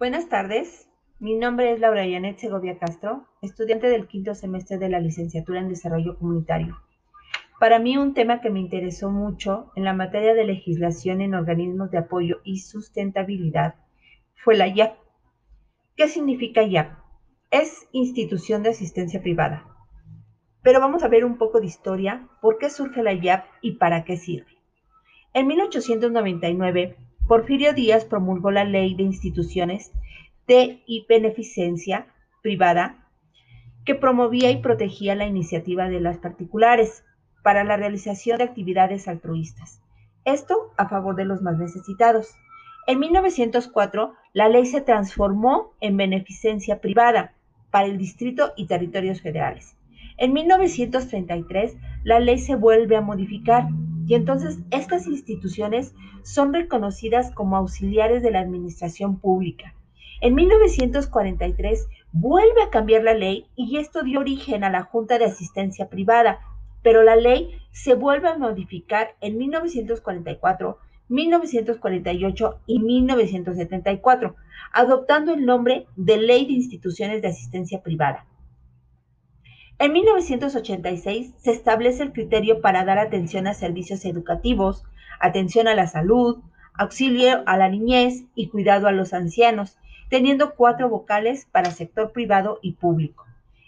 Buenas tardes, mi nombre es Laura Yanet Segovia Castro, estudiante del quinto semestre de la licenciatura en Desarrollo Comunitario. Para mí un tema que me interesó mucho en la materia de legislación en organismos de apoyo y sustentabilidad fue la IAP. ¿Qué significa IAP? Es institución de asistencia privada. Pero vamos a ver un poco de historia, por qué surge la IAP y para qué sirve. En 1899, Porfirio Díaz promulgó la Ley de Instituciones de y Beneficencia Privada que promovía y protegía la iniciativa de las particulares para la realización de actividades altruistas. Esto a favor de los más necesitados. En 1904, la ley se transformó en beneficencia privada para el distrito y territorios federales. En 1933, la ley se vuelve a modificar y entonces estas instituciones son reconocidas como auxiliares de la administración pública. En 1943 vuelve a cambiar la ley y esto dio origen a la Junta de Asistencia Privada, pero la ley se vuelve a modificar en 1944, 1948 y 1974, adoptando el nombre de Ley de Instituciones de Asistencia Privada. En 1986 se establece el criterio para dar atención a servicios educativos, atención a la salud, auxilio a la niñez y cuidado a los ancianos, teniendo cuatro vocales para sector privado y público.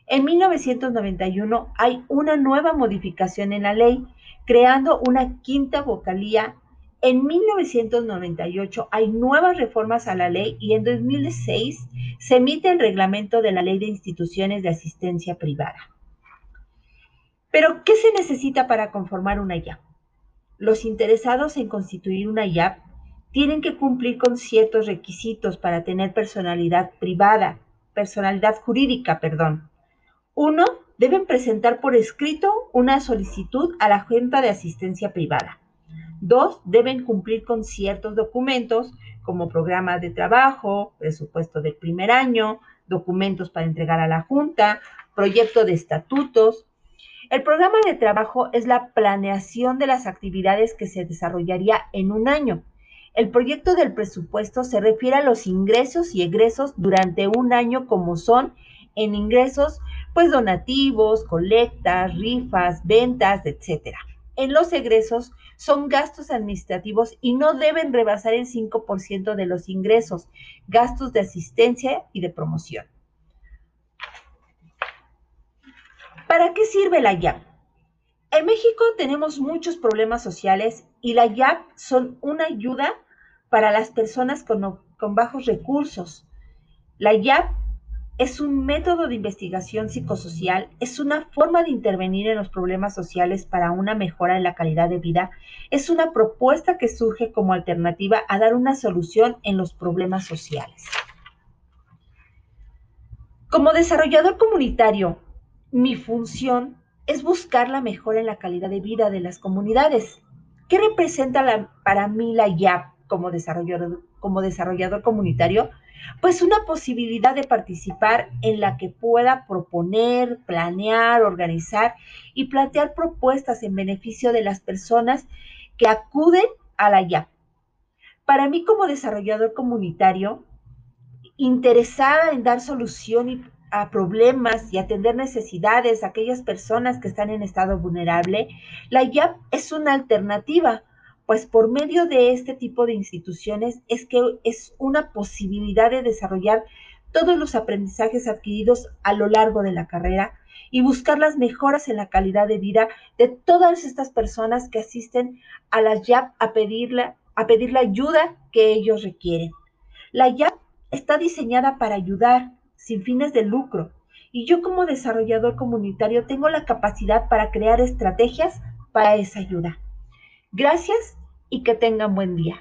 En 1991 hay una nueva modificación en la ley, creando una quinta vocalía. En 1998 hay nuevas reformas a la ley y en 2006 se emite el reglamento de la Ley de Instituciones de Asistencia Privada. Pero, ¿qué se necesita para conformar una IAP? Los interesados en constituir una IAP tienen que cumplir con ciertos requisitos para tener personalidad privada, personalidad jurídica, perdón. Uno, deben presentar por escrito una solicitud a la Junta de Asistencia Privada. Dos, deben cumplir con ciertos documentos como programa de trabajo, presupuesto del primer año, documentos para entregar a la Junta, proyecto de estatutos, el programa de trabajo es la planeación de las actividades que se desarrollaría en un año. El proyecto del presupuesto se refiere a los ingresos y egresos durante un año como son en ingresos, pues donativos, colectas, rifas, ventas, etc. En los egresos son gastos administrativos y no deben rebasar el 5% de los ingresos, gastos de asistencia y de promoción. ¿Para qué sirve la YAP? En México tenemos muchos problemas sociales y la YAP son una ayuda para las personas con, bajos recursos. La YAP es un método de investigación psicosocial, es una forma de intervenir en los problemas sociales para una mejora en la calidad de vida, es una propuesta que surge como alternativa a dar una solución en los problemas sociales. Como desarrollador comunitario, mi función es buscar la mejora en la calidad de vida de las comunidades. ¿Qué representa para mí la IAP como desarrollador, como desarrollador comunitario? Pues una posibilidad de participar en la que pueda proponer, planear, organizar y plantear propuestas en beneficio de las personas que acuden a la IAP. Para mí como desarrollador comunitario, interesada en dar solución y a problemas y atender necesidades a aquellas personas que están en estado vulnerable, la IAP es una alternativa, pues por medio de este tipo de instituciones es que es una posibilidad de desarrollar todos los aprendizajes adquiridos a lo largo de la carrera y buscar las mejoras en la calidad de vida de todas estas personas que asisten a la YAP a a pedir la ayuda que ellos requieren. La YAP está diseñada para ayudar, sin fines de lucro. Y yo como desarrollador comunitario tengo la capacidad para crear estrategias para esa ayuda. Gracias y que tengan buen día.